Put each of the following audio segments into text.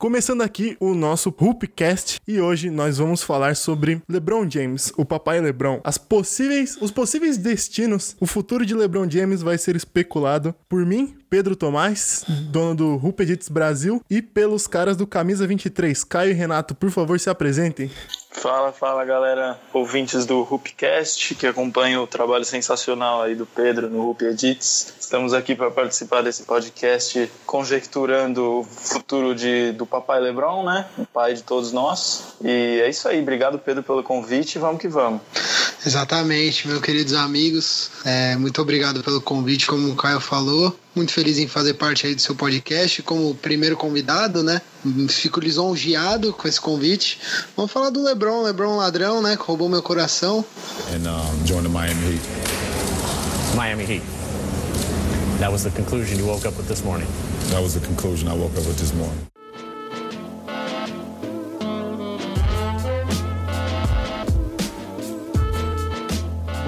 Começando aqui o nosso Hoopcast e hoje nós vamos falar sobre LeBron James, o papai LeBron, as possíveis, os possíveis destinos. O futuro de LeBron James vai ser especulado por mim, Pedro Tomás, dono do Hoop Edits Brasil, e pelos caras do Camisa 23. Caio e Renato, por favor, se apresentem. Fala, fala galera, ouvintes do Hoopcast que acompanham o trabalho sensacional aí do Pedro no Hoop Edits. Estamos aqui para participar desse podcast conjecturando o futuro de, do papai Lebron, né? O pai de todos nós. E é isso aí, obrigado Pedro pelo convite, vamos que vamos. Exatamente, meus queridos amigos. É, muito obrigado pelo convite, como o Caio falou. Muito feliz em fazer parte aí do seu podcast como primeiro convidado, né? Fico lisonjeado com esse convite. Vamos falar do LeBron, LeBron ladrão, né? Que roubou meu coração. And um, join the Miami Heat. Miami Heat. That was the conclusion you woke up with this morning. That was the conclusion I woke up with this morning.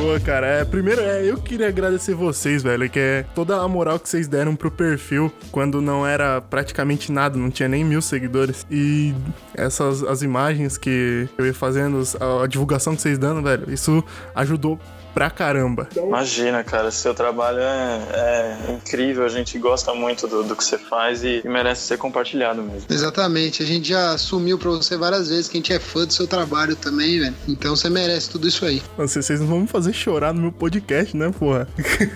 Boa, cara. É, primeiro, é, eu queria agradecer vocês, velho, que é toda a moral que vocês deram pro perfil quando não era praticamente nada, não tinha nem mil seguidores. E essas as imagens que eu ia fazendo, a, a divulgação que vocês dando, velho, isso ajudou pra caramba. Imagina, cara, seu trabalho é, é incrível, a gente gosta muito do, do que você faz e, e, merece ser compartilhado mesmo. Exatamente, a gente já assumiu pra você várias vezes que a gente é fã do seu trabalho também, velho. Então você merece tudo isso aí. Vocês, vocês não vão me fazer chorar no meu podcast, né, porra?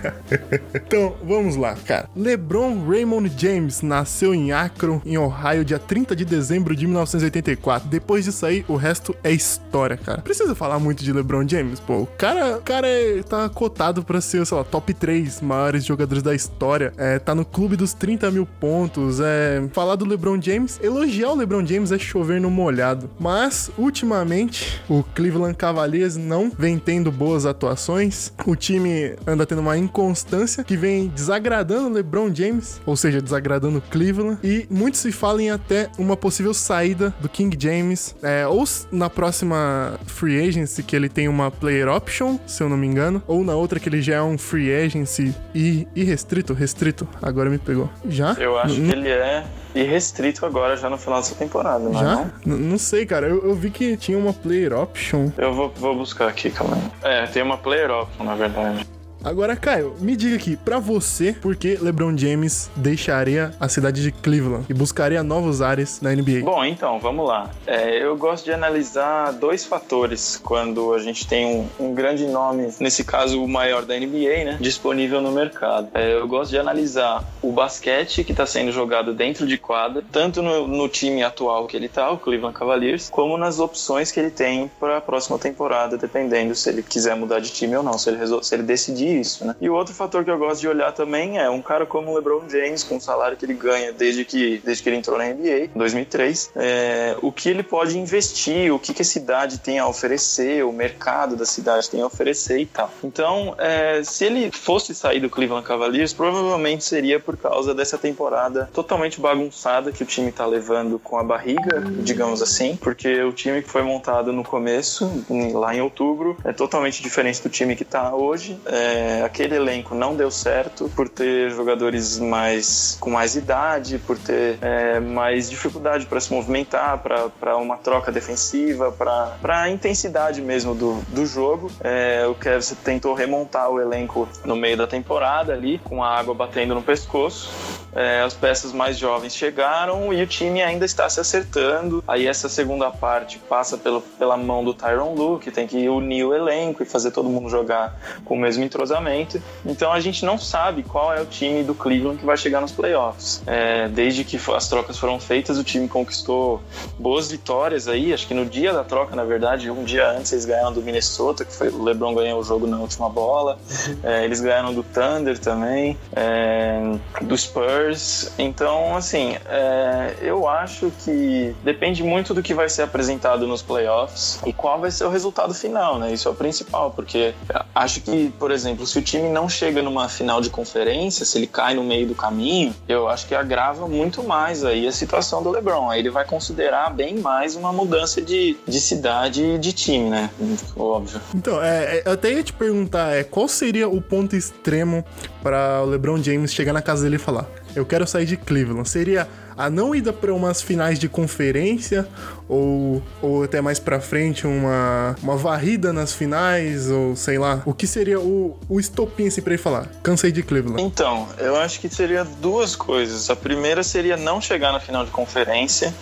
então, vamos lá, cara. LeBron Raymond James nasceu em Akron, em Ohio, dia 30 de dezembro de 1984. Depois disso aí, o resto é história, cara. Precisa falar muito de LeBron James, pô. O cara, o cara é, tá cotado pra ser, sei lá, top 3 maiores jogadores da história. É, tá no clube dos 30 mil pontos. É, falar do LeBron James, elogiar o LeBron James é chover no molhado. Mas, ultimamente, o Cleveland Cavaliers não vem tendo boas atuações. O time anda tendo uma inconstância que vem desagradando o LeBron James, ou seja, desagradando o Cleveland. E muitos se falam em até uma possível saída do King James, é, ou na próxima free agency que ele tem uma player option, se eu não me engano, ou na outra que ele já é um free agency e irrestrito, restrito. Agora me pegou. Já? Eu acho que ele é irrestrito agora, já no final dessa temporada, não já? é não? Não sei, cara. Eu, eu, vi que tinha uma player option. Eu vou, vou buscar aqui, calma aí. É, tem uma player option, na verdade. Agora, Caio, me diga aqui, para você, por que LeBron James deixaria a cidade de Cleveland e buscaria novos ares na NBA? Bom, então, vamos lá. É, eu gosto de analisar dois fatores quando a gente tem um, um, grande nome, nesse caso o maior da NBA, né, disponível no mercado. É, eu gosto de analisar o basquete que está sendo jogado dentro de quadra, tanto no, no, time atual que ele tá, o Cleveland Cavaliers, como nas opções que ele tem para a próxima temporada, dependendo se ele quiser mudar de time ou não, se ele, se ele decidir isso, né? E o outro fator que eu gosto de olhar também é um cara como o LeBron James, com o salário que ele ganha desde que, desde que ele entrou na NBA, em 2003, é, o que ele pode investir, o que, que a cidade tem a oferecer, o mercado da cidade tem a oferecer e tal. Então, é, se ele fosse sair do Cleveland Cavaliers, provavelmente seria por causa dessa temporada totalmente bagunçada que o time tá levando com a barriga, digamos assim, porque o time que foi montado no começo, lá em outubro, é totalmente diferente do time que tá hoje. É, é, aquele elenco não deu certo por ter jogadores mais com mais idade, por ter é, mais dificuldade para se movimentar, para uma troca defensiva, para a intensidade mesmo do, do jogo. É, o Kevin tentou remontar o elenco no meio da temporada ali, com a água batendo no pescoço. É, as peças mais jovens chegaram e o time ainda está se acertando. Aí essa segunda parte passa pelo, pela mão do Tyron Lu, que tem que unir o elenco e fazer todo mundo jogar com o mesmo entrosamento entrosamento. Então a gente não sabe qual é o time do Cleveland que vai chegar nos playoffs. É, desde que as trocas foram feitas, o time conquistou boas vitórias aí. Acho que no dia da troca, na verdade, um dia antes eles ganharam do Minnesota, que foi o LeBron ganhou o jogo na última bola. É, eles ganharam do Thunder também, é, do Spurs. Então, assim, é, eu acho que depende muito do que vai ser apresentado nos playoffs e qual vai ser o resultado final, né? Isso é o principal, porque acho que, por exemplo, exemplo, se o time não chega numa final de conferência, se ele cai no meio do caminho, eu acho que agrava muito mais aí a situação do LeBron. Aí ele vai considerar bem mais uma mudança de, de cidade e de time, né? Óbvio. Então, é, é, eu até ia te perguntar, é, qual seria o ponto extremo para o LeBron James chegar na casa dele e falar: Eu quero sair de Cleveland? Seria a não ida para umas finais de conferência ou, ou até mais para frente uma, uma varrida nas finais ou sei lá, o que seria o, o estopim assim pra ele falar? Cansei de Cleveland. Então, eu acho que seria duas coisas. A primeira seria não chegar na final de conferência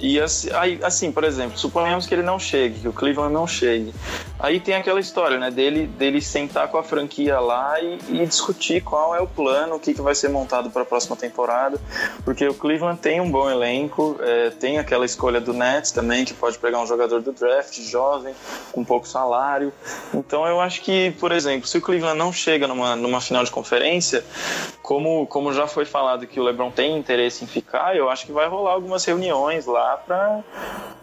e assim, por exemplo, suponhamos que ele não chegue, que o Cleveland não chegue. Aí tem aquela história, né, dele, dele sentar com a franquia lá e, e discutir qual é o plano, o que, que vai ser montado para a próxima temporada, porque o Cleveland tem um bom elenco, é, tem aquela escolha do Nets também, que pode pegar um jogador do draft jovem, com pouco salário. Então eu acho que, por exemplo, se o Cleveland não chega numa, numa final de conferência, como, como já foi falado que o LeBron tem interesse em ficar, eu acho que vai rolar algumas reuniões lá para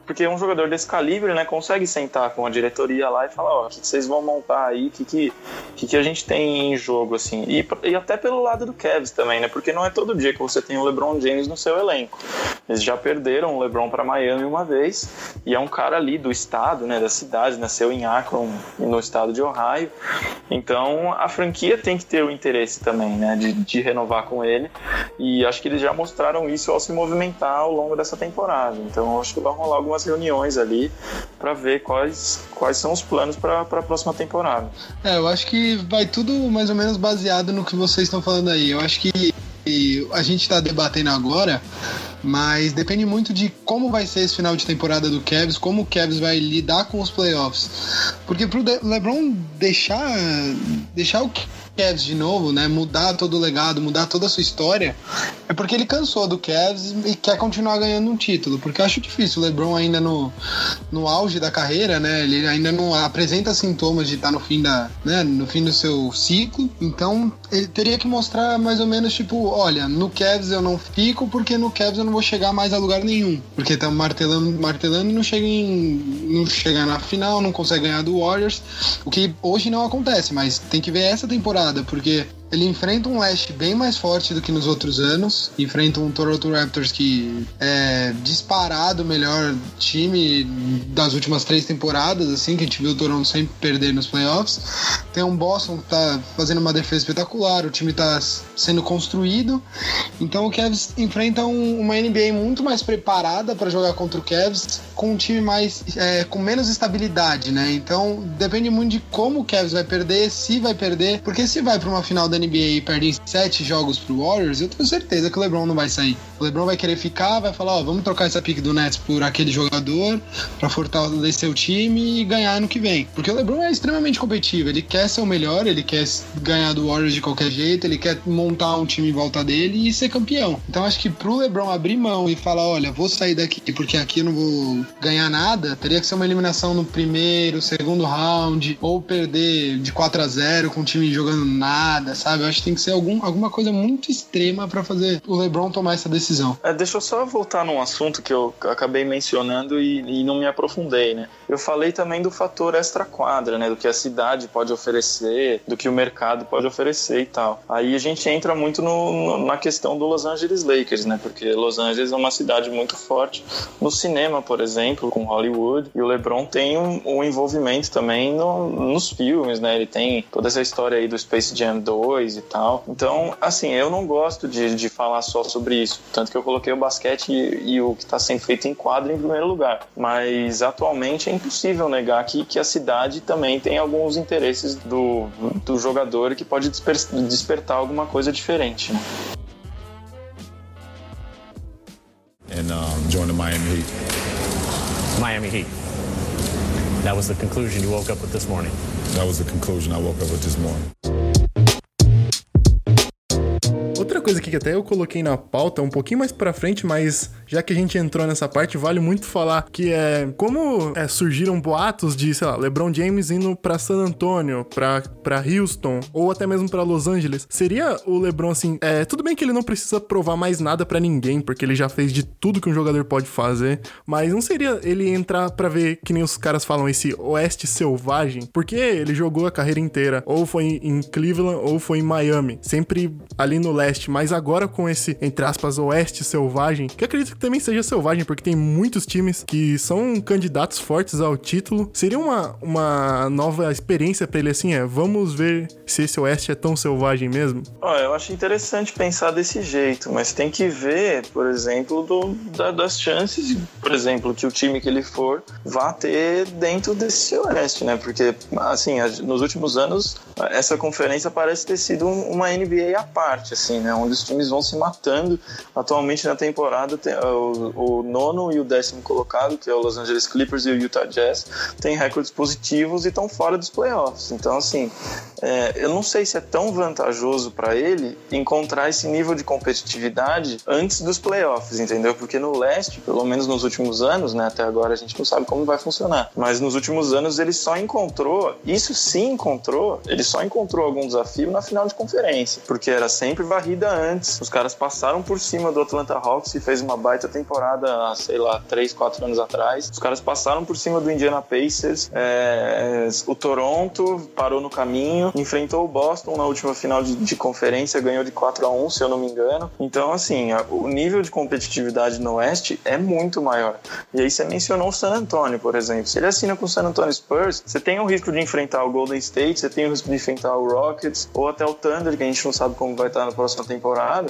porque um jogador desse calibre, né, consegue sentar com a diretoria lá e falar, ó, oh, o que, vocês vão montar aí, o que, que, que, que a gente tem em jogo, assim. E, e até pelo lado do Cavs também, né, porque não é todo dia que você tem o LeBron James no seu elenco. Eles já perderam o LeBron para Miami uma vez, e é um cara ali do estado, né, da cidade, nasceu em Akron, no estado de Ohio. Então, a franquia tem que ter o interesse também, né, de, de renovar com ele, e acho que eles já mostraram isso ao se movimentar ao longo dessa temporada. Então, acho que vai rolar algumas reuniões ali para ver quais, quais são os planos para a próxima temporada. É, eu acho que vai tudo mais ou menos baseado no que vocês estão falando aí. Eu acho que a gente está debatendo agora, mas depende muito de como vai ser esse final de temporada do Cavs, como o Cavs vai lidar com os playoffs. Porque pro LeBron deixar deixar o Cavs de novo, né? Mudar todo o legado, mudar toda a sua história, é porque ele cansou do Cavs e quer continuar ganhando um título. Porque eu acho difícil. O LeBron ainda no, no auge da carreira, né? Ele ainda não apresenta sintomas de estar no fim da, né? No fim do seu ciclo. Então ele teria que mostrar mais ou menos tipo, olha, no Cavs eu não fico porque no Cavs eu não vou chegar mais a lugar nenhum, porque estamos martelando, martelando e não chega em, não chega na final, não consegue ganhar do Warriors, o que hoje não acontece, mas tem que ver essa temporada, porque ele enfrenta um Leste bem mais forte do que nos outros anos. Enfrenta um Toronto Raptors que é disparado o melhor time das últimas três temporadas, assim, que a gente viu o Toronto sempre perder nos playoffs. Tem um Boston que tá fazendo uma defesa espetacular, o time tá sendo construído. Então o Cavs enfrenta um, uma NBA muito mais preparada para jogar contra o Cavs, com um time mais é, com menos estabilidade, né? Então depende muito de como o Cavs vai perder, se vai perder, porque se vai para uma final da da NBA e perdem sete jogos pro Warriors, eu tenho certeza que o LeBron não vai sair. O LeBron vai querer ficar, vai falar, ó, vamos trocar essa pick do Nets por aquele jogador para fortalecer o time e ganhar no que vem. Porque o LeBron é extremamente competitivo, ele quer ser o melhor, ele quer ganhar do Warriors de qualquer jeito, ele quer montar um time em volta dele e ser campeão. Então acho que pro LeBron abrir mão e falar, olha, vou sair daqui porque aqui eu não vou ganhar nada, teria que ser uma eliminação no primeiro, segundo round, ou perder de 4 a 0 com o time jogando nada, sabe? sabe? Eu acho que tem que ser algum, alguma coisa muito extrema para fazer o LeBron tomar essa decisão. É, deixa eu só voltar num assunto que eu acabei mencionando e, e não me aprofundei, né? Eu falei também do fator extra-quadra, né? Do que a cidade pode oferecer, do que o mercado pode oferecer e tal. Aí a gente entra muito no, no, na questão do Los Angeles Lakers, né? Porque Los Angeles é uma cidade muito forte no cinema, por exemplo, com Hollywood. E o LeBron tem um, um envolvimento também no, nos filmes, né? Ele tem toda essa história aí do Space Jam 2, e tal. Então, assim, eu não gosto de, de falar só sobre isso. Tanto que eu coloquei o basquete e, e o que está sendo feito em quadro em primeiro lugar. Mas atualmente é impossível negar que, que a cidade também tem alguns interesses do, do jogador que pode desper, despertar alguma coisa diferente. Né? And um, join the Miami Heat. Miami Heat. That was the conclusion you woke up with this morning. That was the conclusion I woke up with this morning. Coisa aqui que até eu coloquei na pauta um pouquinho mais pra frente, mas já que a gente entrou nessa parte, vale muito falar que é como é, surgiram boatos de, sei lá, LeBron James indo pra San Antonio, pra, pra Houston, ou até mesmo pra Los Angeles. Seria o LeBron assim, é, tudo bem que ele não precisa provar mais nada para ninguém, porque ele já fez de tudo que um jogador pode fazer, mas não seria ele entrar para ver, que nem os caras falam, esse oeste selvagem, porque ele jogou a carreira inteira, ou foi em Cleveland, ou foi em Miami, sempre ali no leste, mas agora com esse, entre aspas, oeste selvagem, que acredito que também seja selvagem, porque tem muitos times que são candidatos fortes ao título. Seria uma, uma nova experiência para ele assim, é, vamos ver se esse Oeste é tão selvagem mesmo? Olha, eu acho interessante pensar desse jeito, mas tem que ver, por exemplo, do, da, das chances, por exemplo, que o time que ele for vá ter dentro desse Oeste, né? Porque, assim, nos últimos anos, essa conferência parece ter sido uma NBA à parte, assim, né? Onde os times vão se matando. Atualmente na temporada, tem, o, o nono e o décimo colocado, que é o Los Angeles Clippers e o Utah Jazz, têm recordes positivos e estão fora dos playoffs. Então, assim, é, eu não sei se é tão vantajoso para ele encontrar esse nível de competitividade antes dos playoffs, entendeu? Porque no leste, pelo menos nos últimos anos, né? Até agora a gente não sabe como vai funcionar. Mas nos últimos anos ele só encontrou, isso sim encontrou, ele só encontrou algum desafio na final de conferência, porque era sempre varrida antes. Os caras passaram por cima do Atlanta Hawks e fez uma baita temporada, sei lá, 3, 4 anos atrás. Os caras passaram por cima do Indiana Pacers. É, o Toronto parou no caminho, enfrentou o Boston na última final de, de conferência, ganhou de 4 a 1 se eu não me engano. Então, assim, o nível de competitividade no Oeste é muito maior. E aí você mencionou o San Antonio, por exemplo. Se ele assina com o San Antonio Spurs, você tem o risco de enfrentar o Golden State, você tem o risco de enfrentar o Rockets, ou até o Thunder, que a gente não sabe como vai estar na próxima temporada,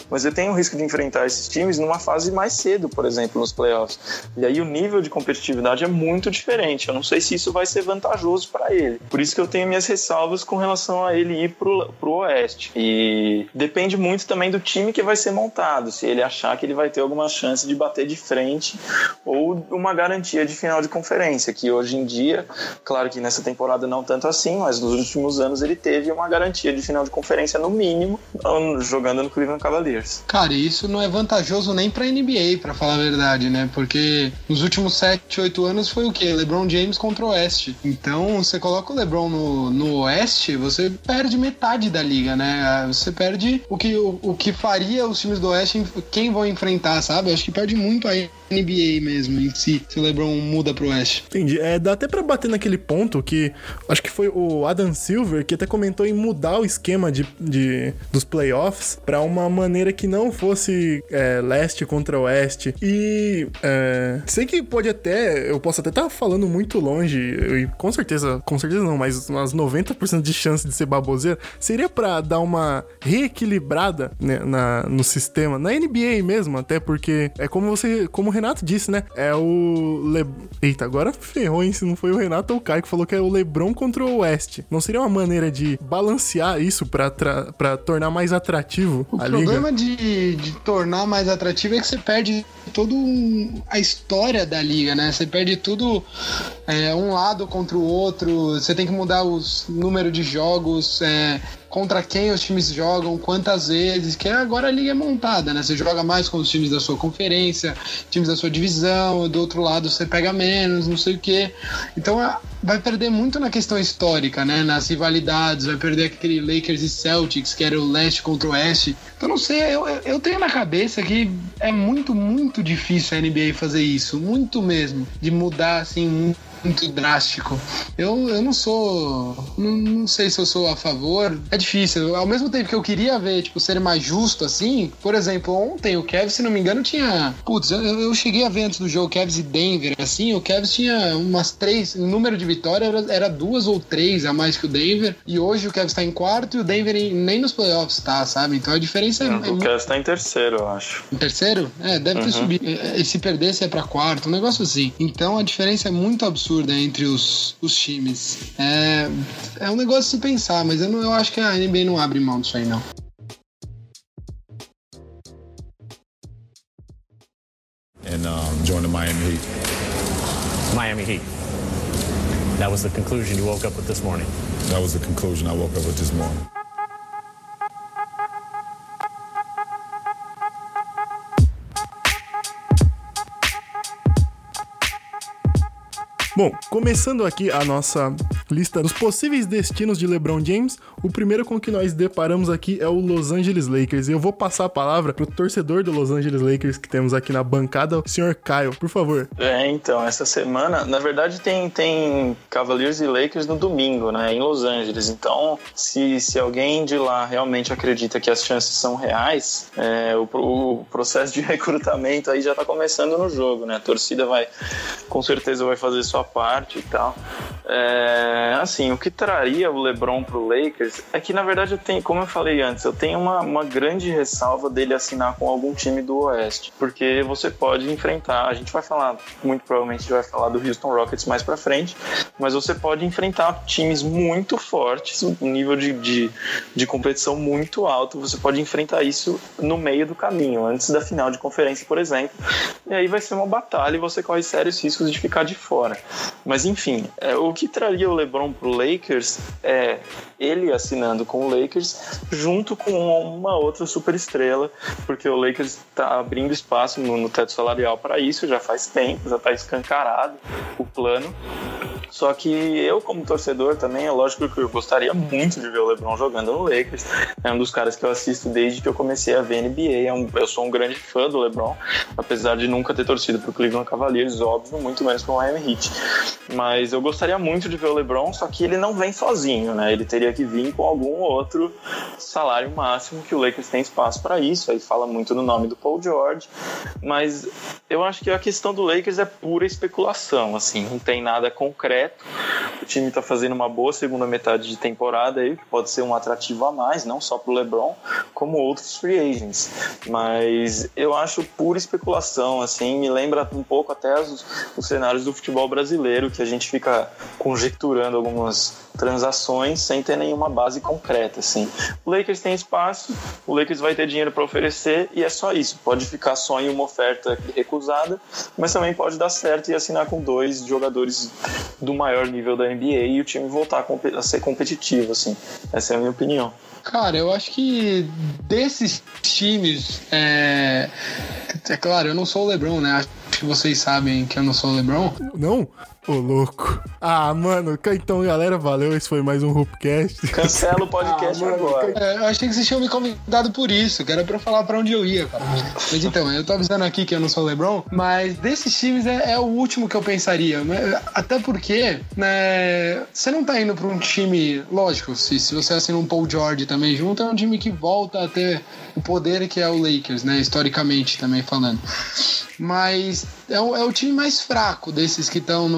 mas você tem o risco de enfrentar esses times numa fase mais cedo, por exemplo, nos playoffs. E aí o nível de competitividade é muito diferente. Eu não sei se isso vai ser vantajoso para ele. Por isso que eu tenho minhas ressalvas com relação a ele ir pro, pro Oeste. E depende muito também do time que vai ser montado, se ele achar que ele vai ter alguma chance de bater de frente ou uma garantia de final de conferência, que hoje em dia, claro que nessa temporada não tanto assim, mas nos últimos anos ele teve uma garantia de final de conferência no mínimo jogando no Cleveland Cavaliers. Cara, isso não é vantajoso nem pra NBA, para falar a verdade, né? Porque nos últimos 7, 8 anos foi o quê? LeBron James contra o Oeste. Então, você coloca o LeBron no, no Oeste, você perde metade da liga, né? Você perde o que, o, o que faria os times do Oeste, quem vão enfrentar, sabe? Acho que perde muito a NBA mesmo, em si, se o LeBron muda pro Oeste. Entendi. É, dá até pra bater naquele ponto que acho que foi o Adam Silver que até comentou em mudar o esquema de, de dos playoffs para uma maneira que não fosse é, leste contra oeste. E é, sei que pode até, eu posso até estar tá falando muito longe, e com certeza, com certeza não, mas umas 90% de chance de ser baboseira, seria para dar uma reequilibrada né, na, no sistema, na NBA mesmo, até porque é como você, como Renato disse, né? É o Le... Eita, agora ferrou, hein? Se não foi o Renato ou o Caio que falou que é o LeBron contra o West. Não seria uma maneira de balancear isso para tra... tornar mais atrativo o a problema liga? De, de tornar mais atrativo é que você perde toda a história da liga, né? Você perde tudo é, um lado contra o outro, você tem que mudar os número de jogos, é, contra quem os times jogam, quantas vezes, que agora a liga é montada, né? Você joga mais com os times da sua conferência, times da sua divisão, do outro lado você pega menos, não sei o quê. Então vai perder muito na questão histórica, né? Nas rivalidades, vai perder aquele Lakers e Celtics, que era o leste contra o oeste. Então não sei, eu, eu tenho na cabeça que é muito, muito difícil a NBA fazer isso, muito mesmo, de mudar assim muito drástico. Eu, eu não sou. Não, não, sei se eu sou a favor. É difícil. Ao mesmo tempo que eu queria ver, tipo, ser mais justo assim. Por exemplo, ontem o Kevs, se não me engano, tinha. Putz, eu, eu cheguei a ver antes do jogo Kevs e Denver, assim. O Kevs tinha umas três. O número de vitórias era, era, duas ou três a mais que o Denver. E hoje o Kevs tá em quarto e o Denver em, nem nos playoffs tá, sabe? Então a diferença é. é o Kevs tá em terceiro, eu acho. Em terceiro? É, deve uhum. ter subido. E se perdesse é pra quarto, um negócio assim. Então a diferença é muito absurda absurda entre os, os times. É, é um negócio de se pensar, mas eu, não, eu acho que a NBA não abre mão disso aí, não. And um, join the Miami Heat. Miami Heat. That was the conclusion you woke up with this morning. That was the conclusion I woke up with this morning. Bom, começando aqui a nossa lista dos possíveis destinos de LeBron James, o primeiro com que nós deparamos aqui é o Los Angeles Lakers. E eu vou passar a palavra pro torcedor do Los Angeles Lakers que temos aqui na bancada, o senhor Caio, por favor. É, então, essa semana, na verdade, tem, tem Cavaliers e Lakers no domingo, né, em Los Angeles. Então, se, se alguém de lá realmente acredita que as chances são reais, é, o, o processo de recrutamento aí já tá começando no jogo, né? A torcida vai, com certeza, vai fazer sua parte e tal. É, assim, o que traria o LeBron pro Lakers é que, na verdade, eu tenho, como eu falei antes, eu tenho uma, uma grande ressalva dele assinar com algum time do Oeste, porque você pode enfrentar, a gente vai falar, muito provavelmente a gente vai falar do Houston Rockets mais pra frente, mas você pode enfrentar times muito fortes, um nível de, de, de competição muito alto, você pode enfrentar isso no meio do caminho, antes da final de conferência, por exemplo, e aí vai ser uma batalha e você corre sérios riscos de ficar de fora. Mas enfim, é, o que traria o LeBron pro Lakers é ele assinando com o Lakers junto com uma outra super estrela, porque o Lakers está abrindo espaço no, no teto salarial para isso já faz tempo, já está escancarado o plano. Só que eu, como torcedor, também, é lógico que eu gostaria muito de ver o LeBron jogando no Lakers. É um dos caras que eu assisto desde que eu comecei a ver NBA. É eu sou um grande fã do LeBron, apesar de nunca ter torcido pro Cleveland Cavaliers, óbvio, muito menos pro Miami Heat. Mas eu gostaria muito de ver o LeBron, só que ele não vem sozinho, né? Ele teria que vir com algum outro salário máximo que o Lakers tem espaço para isso. Aí fala muito no nome do Paul George, mas eu acho que a questão do Lakers é pura especulação, assim, não tem nada concreto o time está fazendo uma boa segunda metade de temporada aí, que pode ser um atrativo a mais, não só para LeBron, como outros free agents. Mas eu acho pura especulação, assim, me lembra um pouco até os, os cenários do futebol brasileiro, que a gente fica conjecturando algumas transações sem ter nenhuma base concreta, assim. O Lakers tem espaço, o Lakers vai ter dinheiro para oferecer e é só isso. Pode ficar só em uma oferta recusada, mas também pode dar certo e assinar com dois jogadores do maior nível da NBA e o time voltar a ser competitivo, assim. Essa é a minha opinião. Cara, eu acho que desses times, é, é claro, eu não sou o LeBron, né? Acho que vocês sabem que eu não sou o LeBron. Não? Ô, louco. Ah, mano, então, galera, valeu. Esse foi mais um Hoopcast. Cancela o podcast ah, agora. É, eu achei que vocês tinham me convidado por isso, que era pra falar pra onde eu ia, cara. Mas então, eu tô avisando aqui que eu não sou o LeBron, mas desses times é, é o último que eu pensaria. Até porque, né, você não tá indo pra um time, lógico, se, se você assina um Paul George também junto, é um time que volta a ter o poder que é o Lakers, né, historicamente também falando. Mas é o, é o time mais fraco desses que estão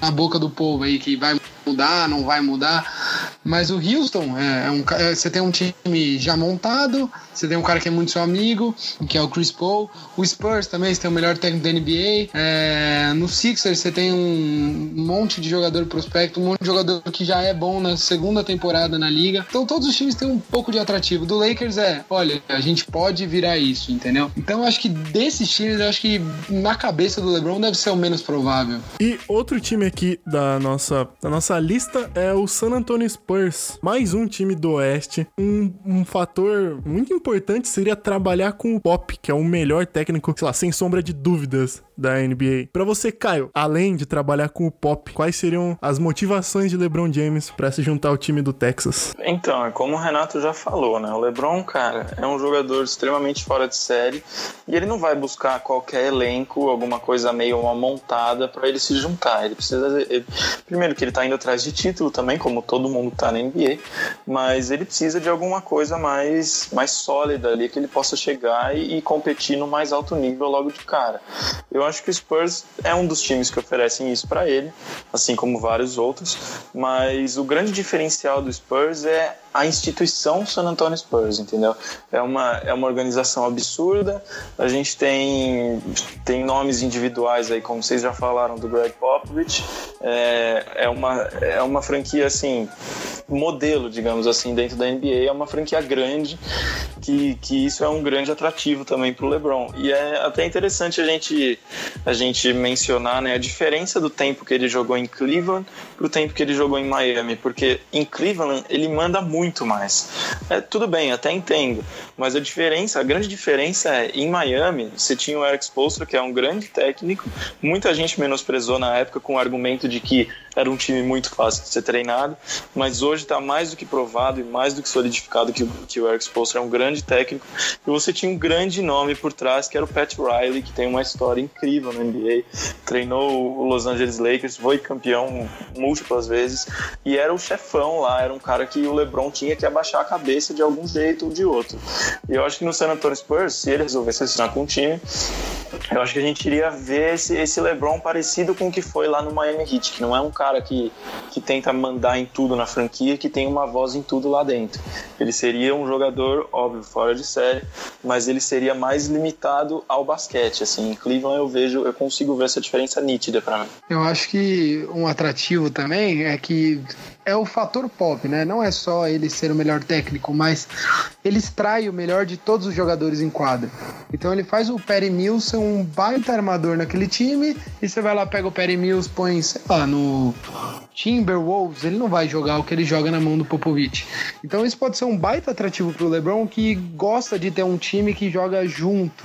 na boca do povo aí, que vai mudar, não vai mudar. Mas o Houston é, é um é, você tem um time já montado, você tem um cara que é muito seu amigo, que é o Chris Paul. O Spurs também, você tem o melhor técnico da NBA. É, no Sixers você tem um monte de jogador prospecto, um monte de jogador que já é bom na segunda temporada na liga. Então todos os times têm um pouco de atrativo. Do Lakers é, olha, a gente pode virar isso, entendeu? Então eu acho que desses times, eu acho que na cabeça do LeBron deve ser o menos provável. E outro time aqui da nossa, da nossa lista é o San Antonio Spurs. Mais um time do Oeste. Um, um fator muito importante importante seria trabalhar com o Pop, que é o melhor técnico, sei lá, sem sombra de dúvidas da NBA. Para você, Caio, além de trabalhar com o Pop, quais seriam as motivações de LeBron James para se juntar ao time do Texas? Então, é como o Renato já falou, né? O LeBron, cara, é um jogador extremamente fora de série e ele não vai buscar qualquer elenco, alguma coisa meio uma montada para ele se juntar. Ele precisa ele, primeiro que ele tá indo atrás de título também, como todo mundo tá na NBA, mas ele precisa de alguma coisa mais mais sólida ali que ele possa chegar e, e competir no mais alto nível logo de cara. Eu eu acho que o Spurs é um dos times que oferecem isso para ele, assim como vários outros, mas o grande diferencial do Spurs é a instituição San Antonio Spurs, entendeu? É uma, é uma organização absurda. A gente tem, tem nomes individuais aí, como vocês já falaram, do Greg Popovich. É, é, uma, é uma franquia, assim, modelo, digamos assim, dentro da NBA. É uma franquia grande, que, que isso é um grande atrativo também para o LeBron. E é até interessante a gente, a gente mencionar né, a diferença do tempo que ele jogou em Cleveland para o tempo que ele jogou em Miami, porque em Cleveland ele manda muito muito mais. É, tudo bem, até entendo, mas a diferença, a grande diferença é, em Miami, você tinha o Eric Spoelstra, que é um grande técnico, muita gente menosprezou na época com o argumento de que era um time muito fácil de ser treinado, mas hoje está mais do que provado e mais do que solidificado que, que o Eric Spoelstra é um grande técnico, e você tinha um grande nome por trás, que era o Pat Riley, que tem uma história incrível no NBA, treinou o Los Angeles Lakers, foi campeão múltiplas vezes, e era o chefão lá, era um cara que o LeBron tinha que abaixar a cabeça de algum jeito ou de outro. E eu acho que no San Antonio Spurs, se ele resolvesse assinar com o time, eu acho que a gente iria ver esse, esse LeBron parecido com o que foi lá no Miami Heat, que não é um cara que, que tenta mandar em tudo na franquia, que tem uma voz em tudo lá dentro. Ele seria um jogador, óbvio, fora de série, mas ele seria mais limitado ao basquete. Assim, em Cleveland eu vejo, eu consigo ver essa diferença nítida para mim. Eu acho que um atrativo também é que é o fator pop, né? Não é só ele ser o melhor técnico, mas ele extrai o melhor de todos os jogadores em quadra. Então ele faz o Perry Mills ser um baita armador naquele time e você vai lá, pega o Perry Mills, põe, sei lá, no Timberwolves, ele não vai jogar o que ele joga na mão do Popovich. Então isso pode ser um baita atrativo pro LeBron que gosta de ter um time que joga junto.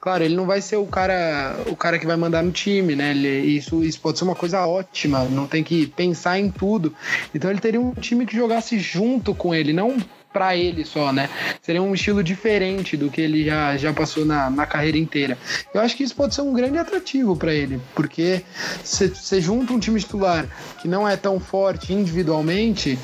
Claro, ele não vai ser o cara, o cara que vai mandar no time, né? Ele, isso, isso pode ser uma coisa ótima, não tem que pensar em tudo. Então ele teria um time que jogasse junto com ele, não para ele só, né? Seria um estilo diferente do que ele já, já passou na, na carreira inteira. Eu acho que isso pode ser um grande atrativo para ele, porque você junta um time titular que não é tão forte individualmente,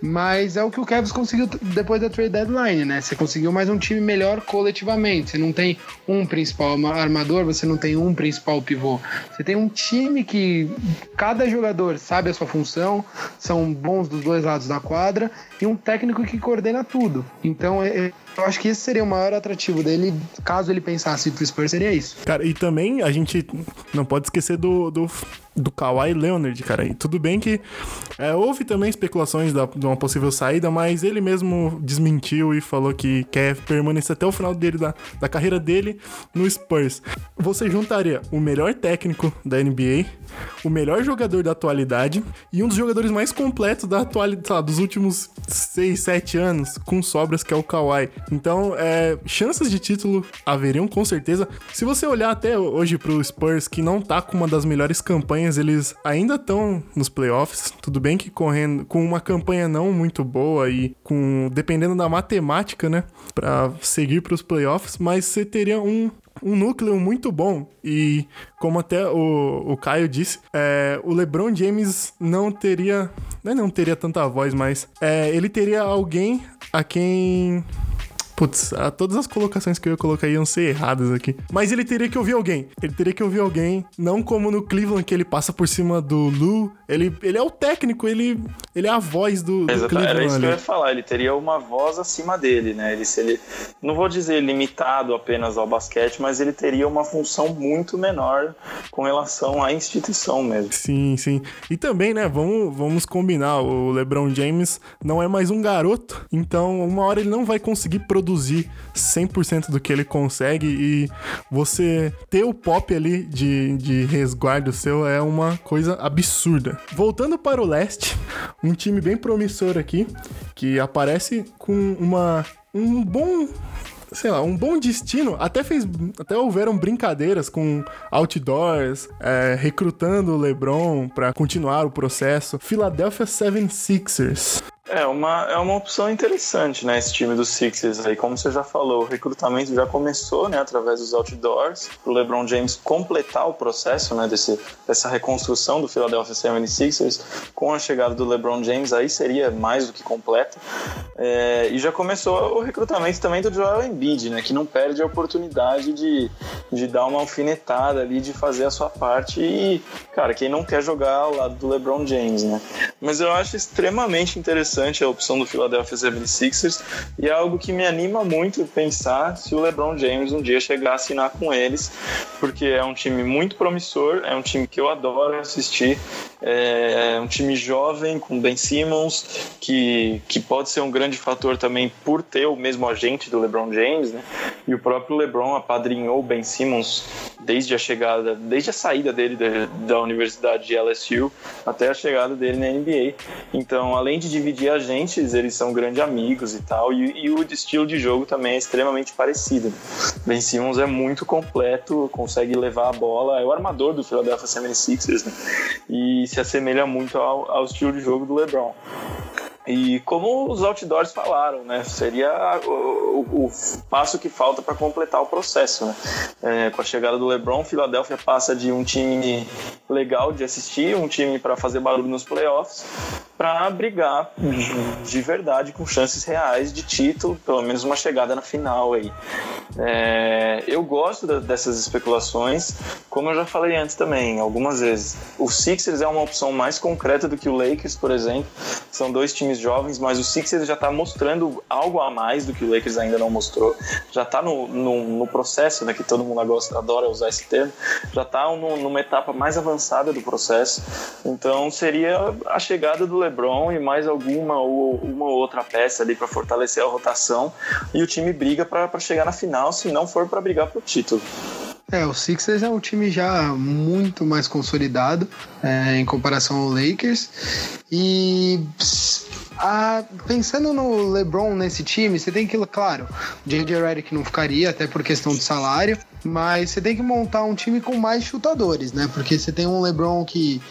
mas é o que o Cavs conseguiu depois da trade deadline, né? Você conseguiu mais um time melhor coletivamente. Você não tem um principal armador, você não tem um principal pivô. Você tem um time que cada jogador sabe a sua função, são bons dos dois lados da quadra e um técnico que coordena tudo. Então, é, é, eu acho que esse seria o maior atrativo dele, caso ele pensasse pro Spurs, seria isso. Cara, e também a gente não pode esquecer do, do, do Kawhi Leonard, cara. E tudo bem que é, houve também especulações da, de uma possível saída, mas ele mesmo desmentiu e falou que quer permanecer até o final dele, da, da carreira dele no Spurs. Você juntaria o melhor técnico da NBA, o melhor jogador da atualidade e um dos jogadores mais completos da atualidade, dos últimos 6, 7 anos, com sobras, que é o Kawhi. Então, é, chances de título haveriam com certeza. Se você olhar até hoje pro Spurs, que não tá com uma das melhores campanhas, eles ainda estão nos playoffs. Tudo bem que correndo com uma campanha não muito boa e com dependendo da matemática, né, para seguir para os playoffs, mas você teria um um núcleo muito bom. E como até o, o Caio disse, é, o LeBron James não teria. Não, é não teria tanta voz, mas é, ele teria alguém a quem Putz, todas as colocações que eu ia colocar iam ser erradas aqui. Mas ele teria que ouvir alguém. Ele teria que ouvir alguém, não como no Cleveland, que ele passa por cima do Lu. Ele, ele é o técnico, ele, ele é a voz do, do Cleveland. Era isso ali. que eu ia falar. Ele teria uma voz acima dele, né? Ele, se ele, não vou dizer limitado apenas ao basquete, mas ele teria uma função muito menor com relação à instituição mesmo. Sim, sim. E também, né, vamos, vamos combinar. O LeBron James não é mais um garoto, então uma hora ele não vai conseguir produzir produzir 100% do que ele consegue e você ter o pop ali de, de resguardo seu é uma coisa absurda. Voltando para o leste, um time bem promissor aqui, que aparece com uma um bom sei lá, um bom destino. Até fez. Até houveram brincadeiras com outdoors, é, recrutando o LeBron para continuar o processo. Philadelphia 76ers. É uma, é uma opção interessante, né? Esse time dos Sixers aí. Como você já falou, o recrutamento já começou, né? Através dos outdoors, o LeBron James completar o processo, né? Desse, dessa reconstrução do Philadelphia 76ers. Com a chegada do LeBron James, aí seria mais do que completa. É, e já começou o recrutamento também do Joel Embiid, né? Que não perde a oportunidade de, de dar uma alfinetada ali, de fazer a sua parte. E, cara, quem não quer jogar ao lado do LeBron James, né? Mas eu acho extremamente interessante interessante a opção do Philadelphia 76ers e é algo que me anima muito pensar se o LeBron James um dia chegar a assinar com eles, porque é um time muito promissor, é um time que eu adoro assistir, é um time jovem com Ben Simmons, que, que pode ser um grande fator também por ter o mesmo agente do LeBron James, né? E o próprio LeBron apadrinhou o Ben Simmons desde a chegada, desde a saída dele da, da Universidade de LSU até a chegada dele na NBA. Então, além de dividir agentes, eles são grandes amigos e tal, e, e o estilo de jogo também é extremamente parecido. Ben Simmons é muito completo, consegue levar a bola, é o armador do Philadelphia 76ers, né? E se assemelha muito ao, ao estilo de jogo do LeBron. E como os outdoors falaram, né, seria o, o, o passo que falta para completar o processo. Né? É, com a chegada do LeBron, Filadélfia passa de um time legal de assistir, um time para fazer barulho nos playoffs, para brigar de verdade com chances reais de título, pelo menos uma chegada na final aí. É, eu gosto da, dessas especulações, como eu já falei antes também, algumas vezes. O Sixers é uma opção mais concreta do que o Lakers, por exemplo. São dois times jovens, mas o Sixers já está mostrando algo a mais do que o Lakers ainda não mostrou. Já está no, no, no, processo, né, que todo mundo gosta, adora usar esse termo, já está numa etapa mais avançada do processo. Então seria a chegada do LeBron e mais alguma ou uma outra peça ali para fortalecer a rotação e o time briga para chegar na final, se não for para brigar pro título. É, o Sixers é um time já muito mais consolidado é, em comparação ao Lakers. E ah, pensando no LeBron nesse time, você tem que, claro, o J.J. Redick não ficaria, até por questão de salário, mas você tem que montar um time com mais chutadores, né? Porque você tem um LeBron que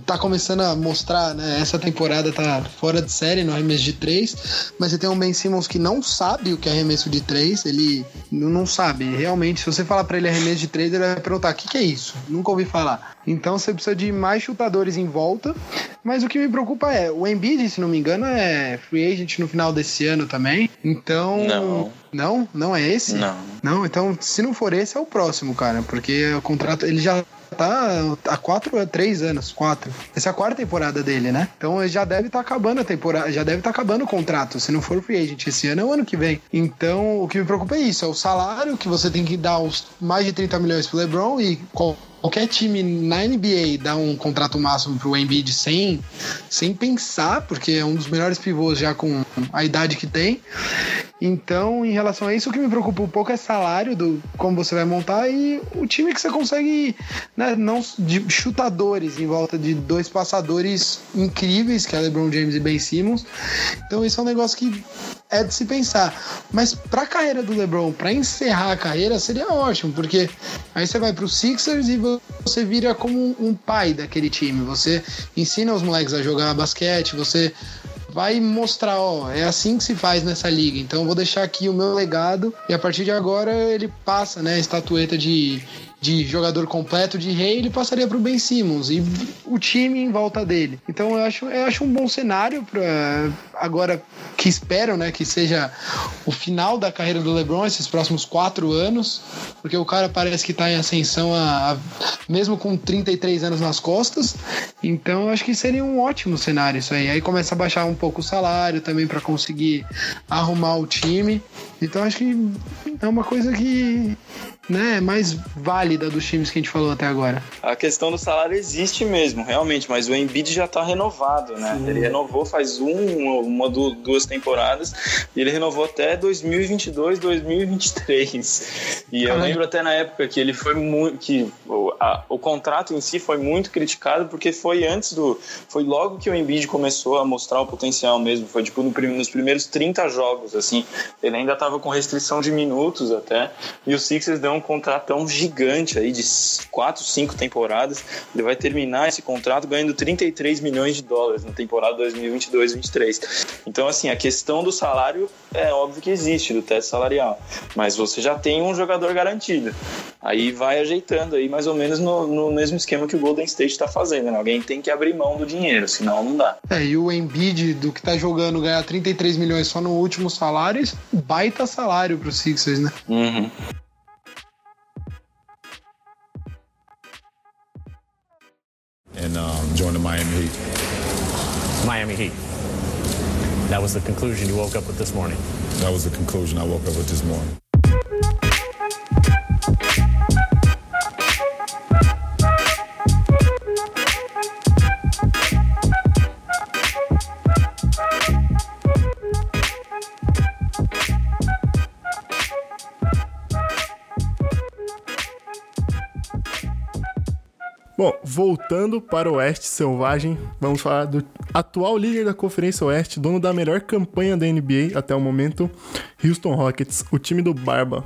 tá começando a mostrar, né? Essa temporada tá fora de série no arremesso de três, mas você tem um Ben Simmons que não sabe o que é arremesso de três, ele não sabe. Realmente, se você falar para ele arremesso de três, ele vai perguntar: o que, que é isso? Nunca ouvi falar. Então você precisa de mais chutadores em volta, mas o que me preocupa é: o Embiid, se não me engano, é free agent no final desse ano também. Então. Não. Não? Não é esse? Não. Não, então se não for esse, é o próximo, cara. Porque o contrato, ele já tá há quatro, três anos, quatro. Essa é a quarta temporada dele, né? Então ele já deve estar tá acabando a temporada, já deve estar tá acabando o contrato. Se não for free agent esse ano, é o ano que vem. Então o que me preocupa é isso: é o salário que você tem que dar os mais de 30 milhões pro LeBron e qual qualquer time na NBA dá um contrato máximo pro Embiid sem, sem pensar, porque é um dos melhores pivôs já com a idade que tem. Então, em relação a isso, o que me preocupa um pouco é salário do como você vai montar e o time que você consegue, né, não de chutadores em volta de dois passadores incríveis, que é LeBron James e Ben Simmons. Então, isso é um negócio que é de se pensar. Mas para a carreira do LeBron, para encerrar a carreira, seria ótimo, porque aí você vai para os Sixers e você vira como um pai daquele time. Você ensina os moleques a jogar basquete, você vai mostrar, ó, é assim que se faz nessa liga. Então eu vou deixar aqui o meu legado e a partir de agora ele passa, né, a estatueta de de jogador completo de rei, ele passaria para o Ben Simmons e o time em volta dele. Então eu acho, eu acho um bom cenário para agora que esperam, né, que seja o final da carreira do LeBron esses próximos quatro anos, porque o cara parece que está em ascensão a, a, mesmo com 33 anos nas costas. Então eu acho que seria um ótimo cenário isso aí. Aí começa a baixar um pouco o salário também para conseguir arrumar o time. Então acho que é uma coisa que né, mais válida dos times que a gente falou até agora. A questão do salário existe mesmo, realmente, mas o Embiid já está renovado, né? Sim. Ele renovou faz um, uma, duas temporadas e ele renovou até 2022, 2023. E Caramba. eu lembro até na época que ele foi muito que o, a, o contrato em si foi muito criticado porque foi antes do foi logo que o Embiid começou a mostrar o potencial mesmo, foi tipo no, nos primeiros 30 jogos assim. Ele ainda estava com restrição de minutos até e o Sixers deu um contratão gigante aí de 4, 5 temporadas. Ele vai terminar esse contrato ganhando 33 milhões de dólares na temporada 2022-23. Então, assim, a questão do salário é óbvio que existe, do teto salarial, mas você já tem um jogador garantido. Aí vai ajeitando aí mais ou menos no, no mesmo esquema que o Golden State está fazendo, né? Alguém tem que abrir mão do dinheiro, senão não dá. É, e o Embiid, do que tá jogando, ganhar 33 milhões só no último salário, baita salário pro Sixers, né? Uhum. And um, join the Miami Heat. Miami Heat. That was the conclusion you woke up with this morning. That was the conclusion I woke up with this morning. Bom, voltando para o Oeste Selvagem, vamos falar do atual líder da Conferência Oeste, dono da melhor campanha da NBA até o momento, Houston Rockets, o time do Barba.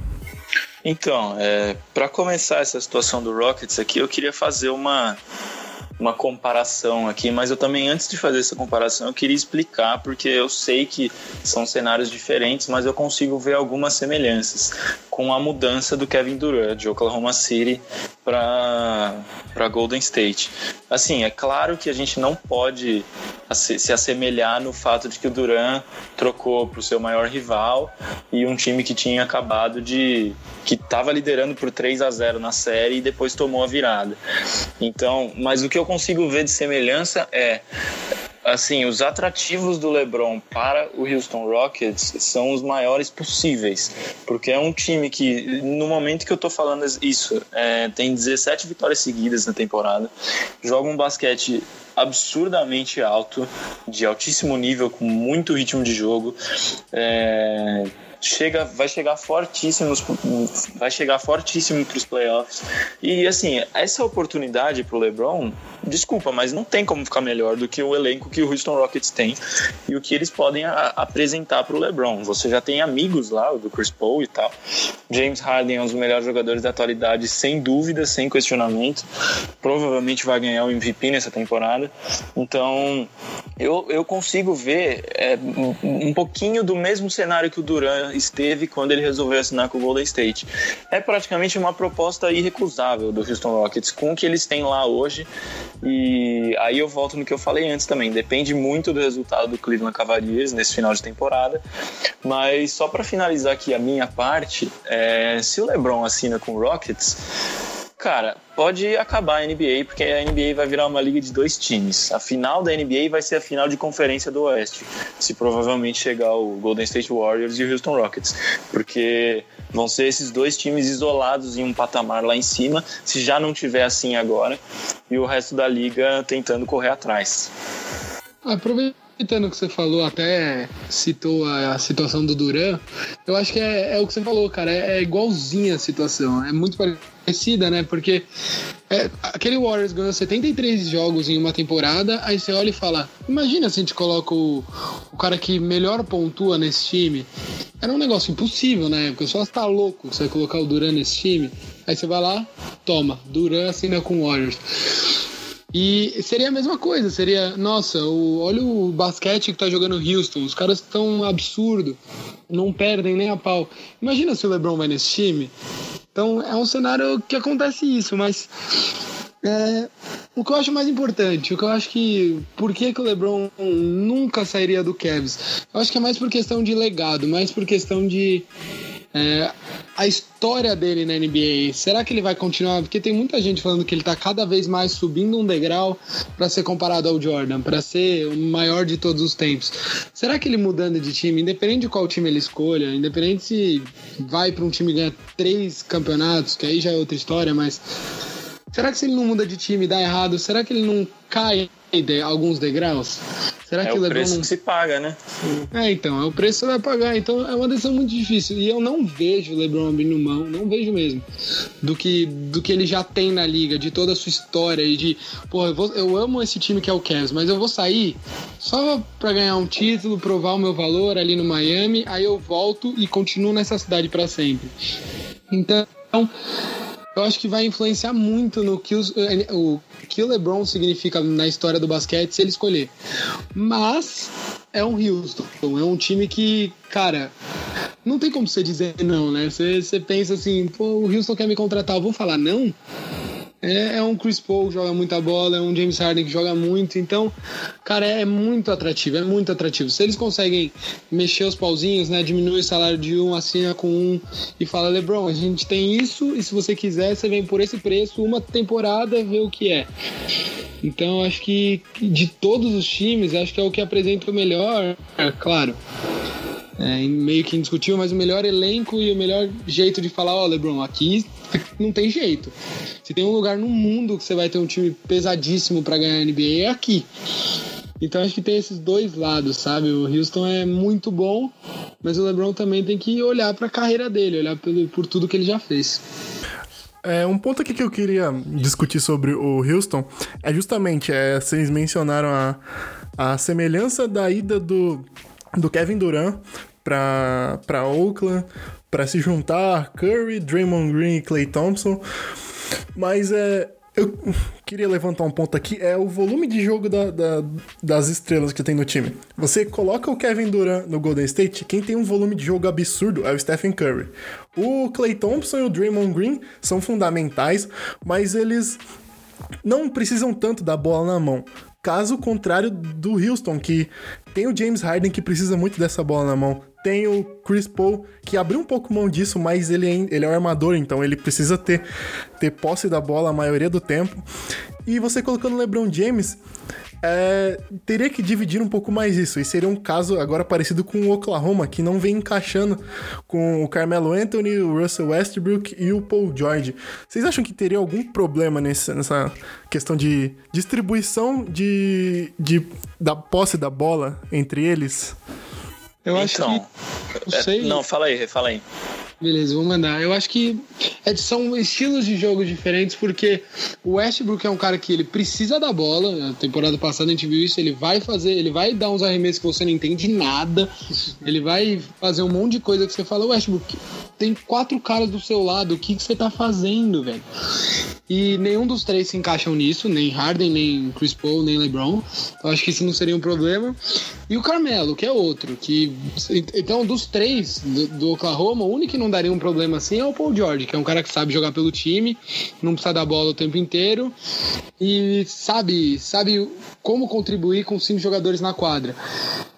Então, é, para começar essa situação do Rockets aqui, eu queria fazer uma uma comparação aqui, mas eu também, antes de fazer essa comparação, eu queria explicar, porque eu sei que são cenários diferentes, mas eu consigo ver algumas semelhanças com a mudança do Kevin Durant de Oklahoma City para Golden State. Assim, é claro que a gente não pode se assemelhar no fato de que o Durant trocou para o seu maior rival e um time que tinha acabado de. que estava liderando por 3 a 0 na série e depois tomou a virada. Então, mas o que eu consigo ver de semelhança é assim, os atrativos do LeBron para o Houston Rockets são os maiores possíveis, porque é um time que, no momento que eu tô falando isso, é, tem 17 vitórias seguidas na temporada, joga um basquete absurdamente alto, de altíssimo nível, com muito ritmo de jogo. É, chega, vai chegar fortíssimo, vai chegar fortíssimo para os playoffs. E assim, essa oportunidade para o LeBron, desculpa, mas não tem como ficar melhor do que o elenco que o Houston Rockets tem e o que eles podem a, apresentar para o LeBron. Você já tem amigos lá, o do Chris Paul e tal. James Harden é um dos melhores jogadores da atualidade, sem dúvida, sem questionamento. Provavelmente vai ganhar o MVP nessa temporada. Então, eu, eu consigo ver é, um pouquinho do mesmo cenário que o Duran esteve quando ele resolveu assinar com o Golden State. É praticamente uma proposta irrecusável do Houston Rockets com o que eles têm lá hoje. E aí eu volto no que eu falei antes também. Depende muito do resultado do Cleveland Cavaliers nesse final de temporada. Mas só para finalizar aqui a minha parte, é, se o LeBron assina com o Rockets Cara, pode acabar a NBA, porque a NBA vai virar uma liga de dois times. A final da NBA vai ser a final de conferência do Oeste, se provavelmente chegar o Golden State Warriors e o Houston Rockets, porque vão ser esses dois times isolados em um patamar lá em cima, se já não tiver assim agora, e o resto da liga tentando correr atrás. Aproveitando que você falou, até citou a, situação do Duran, eu acho que é, é, o que você falou, cara, é, é igualzinha a situação, é muito parecida, né? Porque é, aquele Warriors ganhou 73 jogos em uma temporada, aí você olha e fala: imagina se a gente coloca o, o cara que melhor pontua nesse time. Era um negócio impossível na época, só está louco você colocar o Duran nesse time. Aí você vai lá, toma, Duran assina com o Warriors. E seria a mesma coisa, seria, nossa, o, olha o basquete que tá jogando Houston, os caras estão absurdo, não perdem nem a pau. Imagina se o LeBron vai nesse time. Então é um cenário que acontece isso, mas é, o que eu acho mais importante, o que eu acho que. Por que, que o LeBron nunca sairia do Cavs? Eu acho que é mais por questão de legado, mais por questão de é, a história dele na NBA, será que ele vai continuar? Porque tem muita gente falando que ele está cada vez mais subindo um degrau para ser comparado ao Jordan, para ser o maior de todos os tempos. Será que ele mudando de time, independente de qual time ele escolha, independente se vai para um time ganhar três campeonatos, que aí já é outra história, mas será que se ele não muda de time dá errado, será que ele não cai de alguns degraus? Será é que o LeBron preço não... que se paga, né? É, então, é o preço que você vai pagar. Então é uma decisão muito difícil. E eu não vejo o LeBron abrindo mão, não vejo mesmo, do que, do que ele já tem na liga, de toda a sua história e de, pô, eu, vou, eu amo esse time que é o Cavs, mas eu vou sair só para ganhar um título, provar o meu valor ali no Miami, aí eu volto e continuo nessa cidade para sempre. Então, eu acho que vai influenciar muito no que, os, o que o LeBron significa na história do basquete se ele escolher. Mas é um Houston, é um time que, cara, não tem como você dizer não, né? Você, você pensa assim, pô, o Houston quer me contratar, eu vou falar não? É, é, um Chris Paul que joga muita bola, é um James Harden que joga muito. Então, cara, é, muito atrativo, é muito atrativo. Se eles conseguem mexer os pauzinhos, né? Diminuir o salário de um, assina com um e fala, Lebron, a gente tem isso e se você quiser, você vem por esse preço, uma temporada, vê o que é. Então, acho que de todos os times, acho que é o que apresenta o melhor, é, claro é, meio que indiscutível, mas o melhor elenco e o melhor jeito de falar, ó, oh, LeBron, aqui não tem jeito. Se tem um lugar no mundo que você vai ter um time pesadíssimo para ganhar a NBA, é aqui. Então acho que tem esses dois lados, sabe? O Houston é muito bom, mas o LeBron também tem que olhar para a carreira dele, olhar pelo, por tudo que ele já fez. É, um ponto aqui que eu queria discutir sobre o Houston é justamente, é, vocês mencionaram a, a semelhança da ida do, do Kevin Durant para Oakland, para se juntar Curry, Draymond Green e Clay Thompson. Mas é, eu queria levantar um ponto aqui, é o volume de jogo da, da, das estrelas que tem no time. Você coloca o Kevin Durant no Golden State, quem tem um volume de jogo absurdo é o Stephen Curry. O Clay Thompson e o Draymond Green são fundamentais, mas eles não precisam tanto da bola na mão. Caso contrário do Houston, que tem o James Harden que precisa muito dessa bola na mão. Tem o Chris Paul que abriu um pouco mão disso, mas ele é, ele é um armador, então ele precisa ter, ter posse da bola a maioria do tempo. E você colocando o LeBron James, é, teria que dividir um pouco mais isso. E seria um caso agora parecido com o Oklahoma, que não vem encaixando com o Carmelo Anthony, o Russell Westbrook e o Paul George. Vocês acham que teria algum problema nesse, nessa questão de distribuição de, de, da posse da bola entre eles? Eu acho então, que. Não é, sei. não, fala aí, fala aí. Beleza, vou mandar. Eu acho que é, são estilos de jogo diferentes, porque o Westbrook é um cara que ele precisa da bola. Na temporada passada a gente viu isso. Ele vai fazer, ele vai dar uns arremessos que você não entende nada. Ele vai fazer um monte de coisa que você fala, Westbrook, tem quatro caras do seu lado, o que, que você tá fazendo, velho? E nenhum dos três se encaixam nisso, nem Harden, nem Chris Paul, nem LeBron. Eu acho que isso não seria um problema. E o Carmelo, que é outro, que então dos três do, do Oklahoma, o único que não daria um problema assim é o Paul George, que é um cara que sabe jogar pelo time, não precisa dar bola o tempo inteiro e sabe, sabe como contribuir com cinco jogadores na quadra.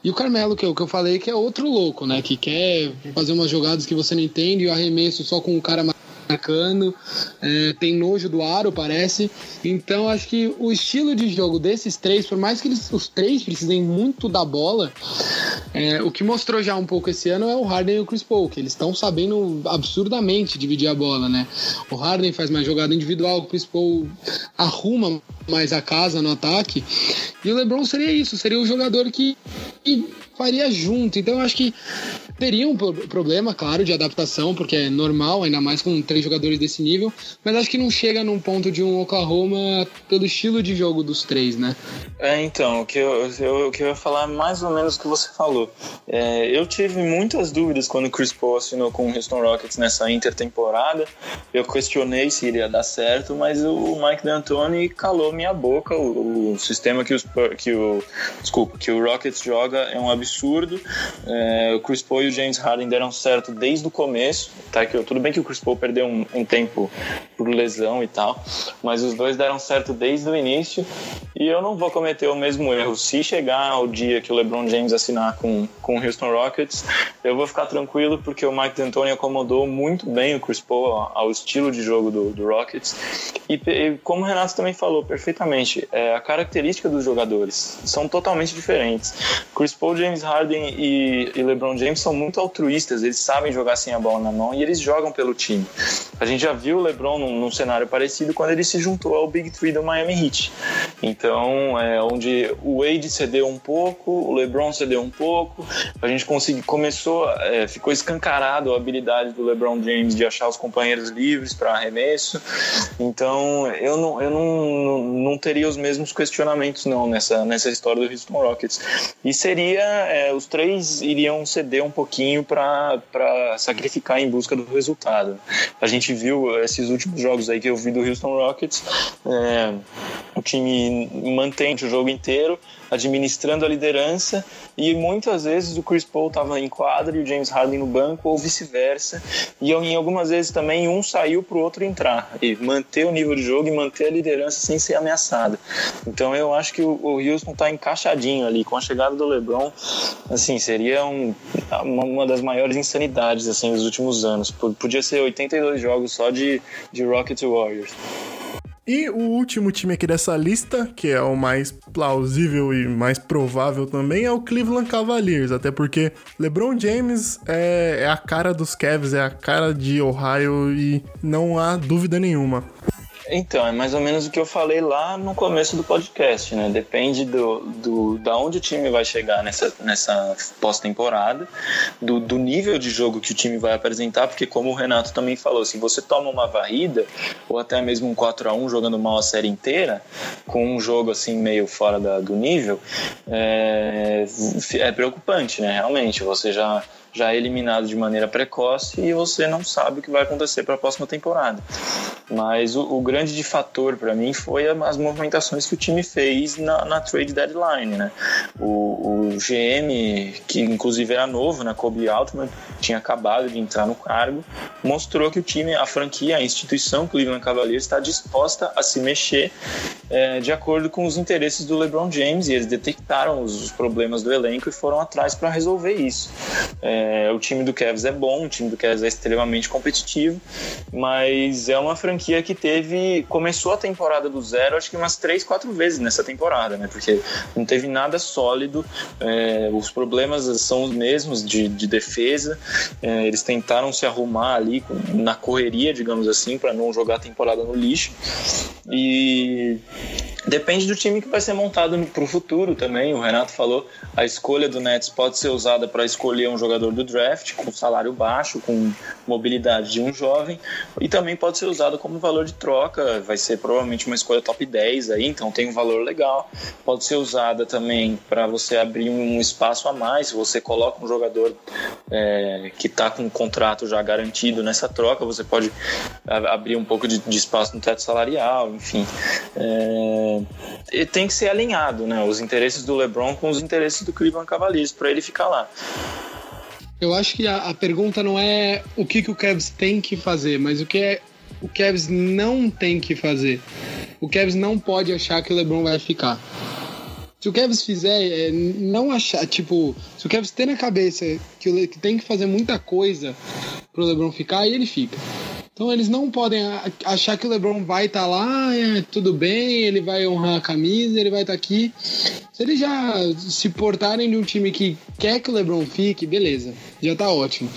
E o Carmelo, que é o que eu falei, que é outro louco, né? Que quer fazer umas jogadas que você não entende e o arremesso só com o cara marcando, é, tem nojo do aro, parece. Então acho que o estilo de jogo desses três, por mais que eles, os três precisem muito da bola, é, o que mostrou já um pouco esse ano é o Harden e o Chris Paul, que eles estão sabendo absurdamente dividir a bola, né? O Harden faz mais jogada individual, o Chris Paul arruma mais a casa no ataque. E o LeBron seria isso, seria o jogador que, que faria junto. Então eu acho que teria um problema, claro, de adaptação, porque é normal, ainda mais com três jogadores desse nível, mas acho que não chega num ponto de um Oklahoma pelo estilo de jogo dos três, né? É, então, o que eu, eu, o que eu ia falar é mais ou menos o que você falou. É, eu tive muitas dúvidas quando o Chris Paul assinou com o Houston Rockets nessa intertemporada. Eu questionei se iria dar certo, mas o Mike D'Antoni calou minha boca. O, o sistema que, os, que o desculpa, que o Rockets joga é um absurdo. É, o Chris Paul o James Harden deram certo desde o começo, tá? Que, tudo bem que o Chris Paul perdeu um, um tempo por lesão e tal, mas os dois deram certo desde o início e eu não vou cometer o mesmo erro. Se chegar ao dia que o LeBron James assinar com, com o Houston Rockets, eu vou ficar tranquilo porque o Mike D'Antoni acomodou muito bem o Chris Paul ao, ao estilo de jogo do, do Rockets e, e, como o Renato também falou perfeitamente, é, a característica dos jogadores são totalmente diferentes. Chris Paul, James Harden e, e LeBron James são muito altruístas, eles sabem jogar sem a bola na mão e eles jogam pelo time. A gente já viu o LeBron num, num cenário parecido quando ele se juntou ao Big Three do Miami Heat. Então, é, onde o Wade cedeu um pouco, o LeBron cedeu um pouco, a gente conseguiu, começou, é, ficou escancarado a habilidade do LeBron James de achar os companheiros livres para arremesso. Então, eu não, eu não, não teria os mesmos questionamentos não nessa, nessa história do Houston Rockets. E seria, é, os três iriam ceder um para sacrificar em busca do resultado. A gente viu esses últimos jogos aí que eu vi do Houston Rockets, é, o time mantém o jogo inteiro, administrando a liderança e muitas vezes o Chris Paul estava em quadra e o James Harden no banco ou vice-versa e em algumas vezes também um saiu para o outro entrar e manter o nível de jogo e manter a liderança sem ser ameaçada então eu acho que o Houston está encaixadinho ali com a chegada do LeBron assim seria um, uma das maiores insanidades assim dos últimos anos. Podia ser 82 jogos só de, de Rockets Warriors e o último time aqui dessa lista, que é o mais plausível e mais provável também, é o Cleveland Cavaliers. Até porque LeBron James é, é a cara dos Cavs, é a cara de Ohio e não há dúvida nenhuma. Então, é mais ou menos o que eu falei lá no começo do podcast, né? Depende do, do da onde o time vai chegar nessa, nessa pós-temporada, do, do nível de jogo que o time vai apresentar, porque como o Renato também falou, se você toma uma varrida, ou até mesmo um 4 a 1 jogando mal a série inteira, com um jogo assim meio fora da, do nível, é, é preocupante, né? Realmente, você já já é eliminado de maneira precoce e você não sabe o que vai acontecer para a próxima temporada. Mas o, o grande fator para mim foi as movimentações que o time fez na, na trade deadline, né? O, o, GM, que inclusive era novo, né? Kobe Altman, tinha acabado de entrar no cargo, mostrou que o time, a franquia, a instituição Cleveland Cavaliers está disposta a se mexer é, de acordo com os interesses do LeBron James e eles detectaram os, os problemas do elenco e foram atrás para resolver isso. É, o time do Cavs é bom, o time do Cavs é extremamente competitivo, mas é uma franquia franquia que teve. começou a temporada do zero, acho que umas três, quatro vezes nessa temporada, né? Porque não teve nada sólido, é, os problemas são os mesmos de, de defesa, é, eles tentaram se arrumar ali na correria, digamos assim, para não jogar a temporada no lixo. E Depende do time que vai ser montado para o futuro também. O Renato falou, a escolha do Nets pode ser usada para escolher um jogador do draft com salário baixo, com mobilidade de um jovem, e também pode ser usada como valor de troca. Vai ser provavelmente uma escolha top 10 aí, então tem um valor legal. Pode ser usada também para você abrir um espaço a mais. Você coloca um jogador é, que está com um contrato já garantido nessa troca, você pode abrir um pouco de, de espaço no teto salarial, enfim. É, e tem que ser alinhado, né? Os interesses do LeBron com os interesses do Cleveland Cavaliers para ele ficar lá. Eu acho que a, a, pergunta não é o que, que o Cavs tem que fazer, mas o que é o Cavs não tem que fazer. O Cavs não pode achar que o LeBron vai ficar. Se o Cavs fizer, é, não achar, tipo, se o Cavs ter na cabeça que, o, que tem que fazer muita coisa pro LeBron ficar, aí ele fica. Então eles não podem achar que o LeBron vai estar tá lá, é, tudo bem, ele vai honrar a camisa, ele vai estar tá aqui. Se eles já se portarem de um time que quer que o LeBron fique, beleza, já tá ótimo.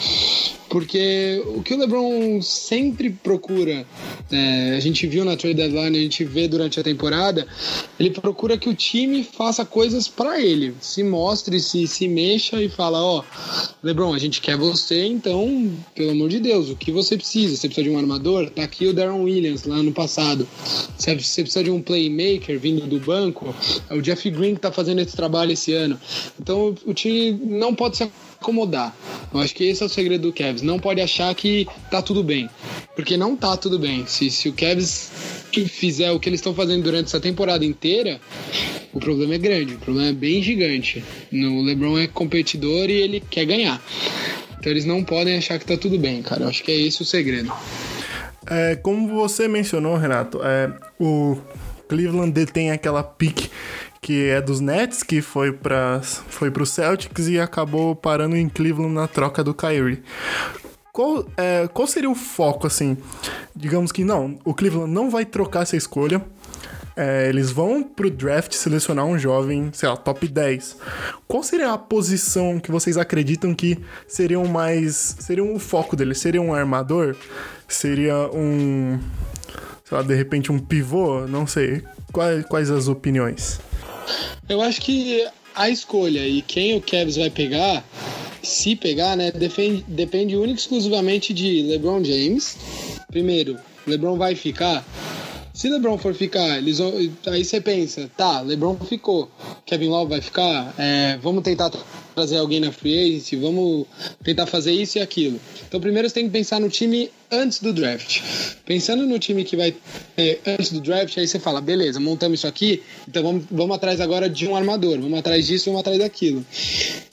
Porque o que o LeBron sempre procura, é, a gente viu na trade deadline, a gente vê durante a temporada, ele procura que o time faça coisas para ele, se mostre, se, se mexa e fala: Ó, oh, LeBron, a gente quer você, então, pelo amor de Deus, o que você precisa? Você precisa de um armador? Tá aqui o Darren Williams lá no passado. Você precisa de um playmaker vindo do banco? É o Jeff Green que tá fazendo esse trabalho esse ano. Então o time não pode se acomodar. Eu acho que esse é o segredo do Cavs. Não pode achar que tá tudo bem. Porque não tá tudo bem. Se, se o Cavs fizer o que eles estão fazendo durante essa temporada inteira, o problema é grande. O problema é bem gigante. O LeBron é competidor e ele quer ganhar. Então eles não podem achar que tá tudo bem, cara. Eu acho que é esse o segredo. É, como você mencionou, Renato, é, o Cleveland detém aquela pique que é dos Nets, que foi para foi pro Celtics e acabou parando em Cleveland na troca do Kyrie. Qual, é, qual seria o foco, assim? Digamos que não, o Cleveland não vai trocar essa escolha. É, eles vão pro draft selecionar um jovem, sei lá, top 10. Qual seria a posição que vocês acreditam que seriam mais. seriam o foco deles? Seria um armador? Seria um. sei lá, de repente um pivô? Não sei. Quais, quais as opiniões? Eu acho que a escolha e quem o Cavs vai pegar, se pegar, né, depende, depende única e exclusivamente de LeBron James. Primeiro, LeBron vai ficar. Se LeBron for ficar, eles vão, aí você pensa, tá, LeBron ficou, Kevin Love vai ficar, é, vamos tentar trazer alguém na free agency, vamos tentar fazer isso e aquilo. Então, primeiro você tem que pensar no time antes do draft. Pensando no time que vai é, antes do draft, aí você fala, beleza, montamos isso aqui, então vamos, vamos atrás agora de um armador, vamos atrás disso, vamos atrás daquilo.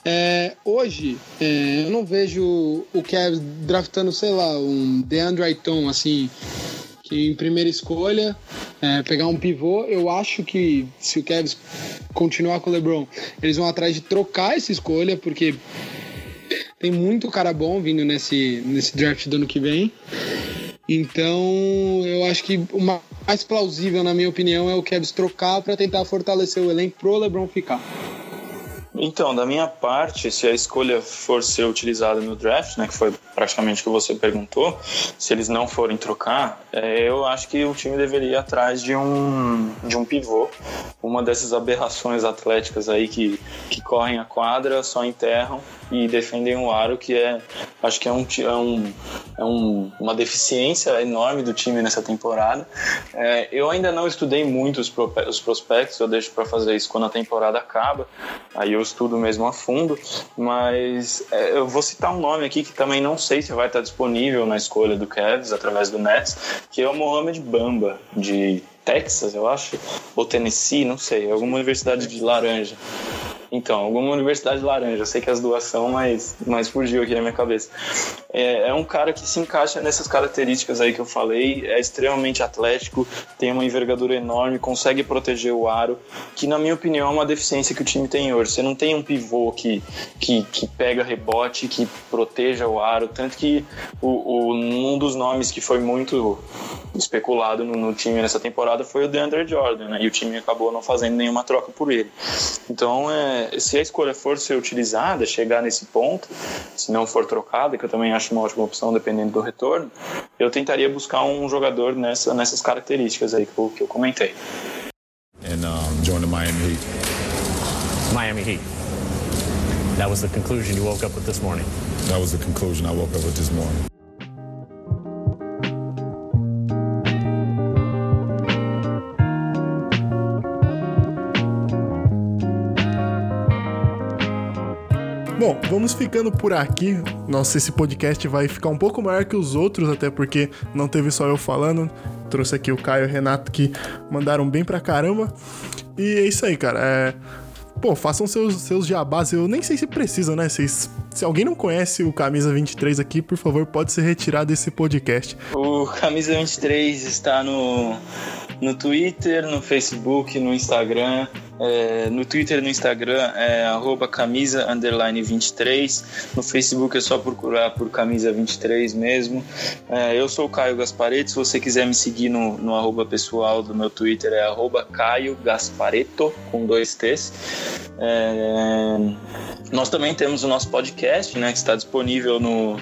É, hoje, é, eu não vejo o Cavs draftando, sei lá, um DeAndre Ayton, assim, em primeira escolha, é, pegar um pivô, eu acho que se o Cavs continuar com o LeBron, eles vão atrás de trocar essa escolha, porque tem muito cara bom vindo nesse, nesse draft do ano que vem. Então, eu acho que o mais plausível, na minha opinião, é o Cavs trocar para tentar fortalecer o elenco pro LeBron ficar. Então, da minha parte, se a escolha for ser utilizada no draft, né, que foi praticamente o que você perguntou, se eles não forem trocar, é, eu acho que o time deveria ir atrás de um, de um pivô, uma dessas aberrações atléticas aí que, que correm a quadra, só enterram e defendem o aro, que é acho que é, um, é, um, é um, uma deficiência enorme do time nessa temporada. É, eu ainda não estudei muito os, os prospectos, eu deixo para fazer isso quando a temporada acaba, aí eu estudo mesmo a fundo, mas é, eu vou citar um nome aqui que também não sei se vai estar disponível na escolha do Cavs através do Nets, que é o Mohamed Bamba, de Texas, eu acho, ou Tennessee, não sei, alguma universidade de laranja. Então, alguma universidade laranja. Eu sei que as duas são, mas, mas fugiu aqui na minha cabeça. É, é, um cara que se encaixa nessas características aí que eu falei. É extremamente atlético, tem uma envergadura enorme, consegue proteger o aro, que na minha opinião é uma deficiência que o time tem hoje. Você não tem um pivô que, que, que pega rebote, que proteja o aro. Tanto que o, o, um dos nomes que foi muito especulado no, no time nessa temporada foi o DeAndre Jordan, né? E o time acabou não fazendo nenhuma troca por ele. Então, é, se a escolha for ser utilizada, chegar nesse ponto, se não for trocada, que eu também acho uma ótima opção dependendo do retorno, eu tentaria buscar um jogador nessa, nessas características aí que eu, que eu comentei. And um, join the Miami Heat. Miami Heat. That was the conclusion you woke up with this morning. That was the conclusion I woke up with this morning. Bom, vamos ficando por aqui. Nossa, esse podcast vai ficar um pouco maior que os outros, até porque não teve só eu falando. Trouxe aqui o Caio e o Renato que mandaram bem pra caramba. E é isso aí, cara. É... Pô, façam seus, seus jabás. Eu nem sei se precisa, né? Vocês, se alguém não conhece o Camisa 23 aqui, por favor, pode se retirar desse podcast. O Camisa 23 está no, no Twitter, no Facebook, no Instagram. É, no Twitter e no Instagram é arroba camisa underline 23. No Facebook é só procurar por camisa 23 mesmo. É, eu sou o Caio Gaspareto. Se você quiser me seguir no, no pessoal do meu Twitter é arroba Caio Gaspareto com dois T's. É, nós também temos o nosso podcast, né, que está disponível no,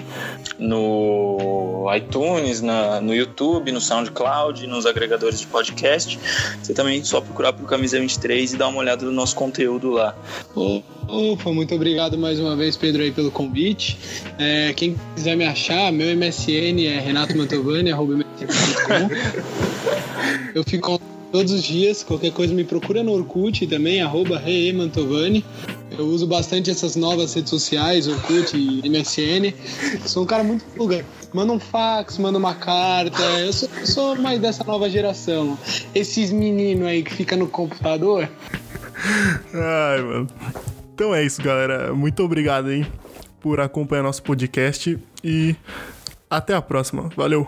no iTunes, na, no YouTube, no SoundCloud, nos agregadores de podcast. Você também só procurar por Camisa 23 e dar uma olhada no nosso conteúdo lá. Opa, muito obrigado mais uma vez, Pedro, aí pelo convite. É, quem quiser me achar, meu MSN é Renato Mantovani, arroba Eu fico todos os dias, qualquer coisa me procura no Orkut também, arroba Mantovani. Eu uso bastante essas novas redes sociais, Orkut e MSN. Sou um cara muito pluga. Manda um fax, manda uma carta. Eu sou, sou mais dessa nova geração. Esses meninos aí que ficam no computador. Ai, mano. Então é isso, galera. Muito obrigado, hein, por acompanhar nosso podcast e até a próxima. Valeu!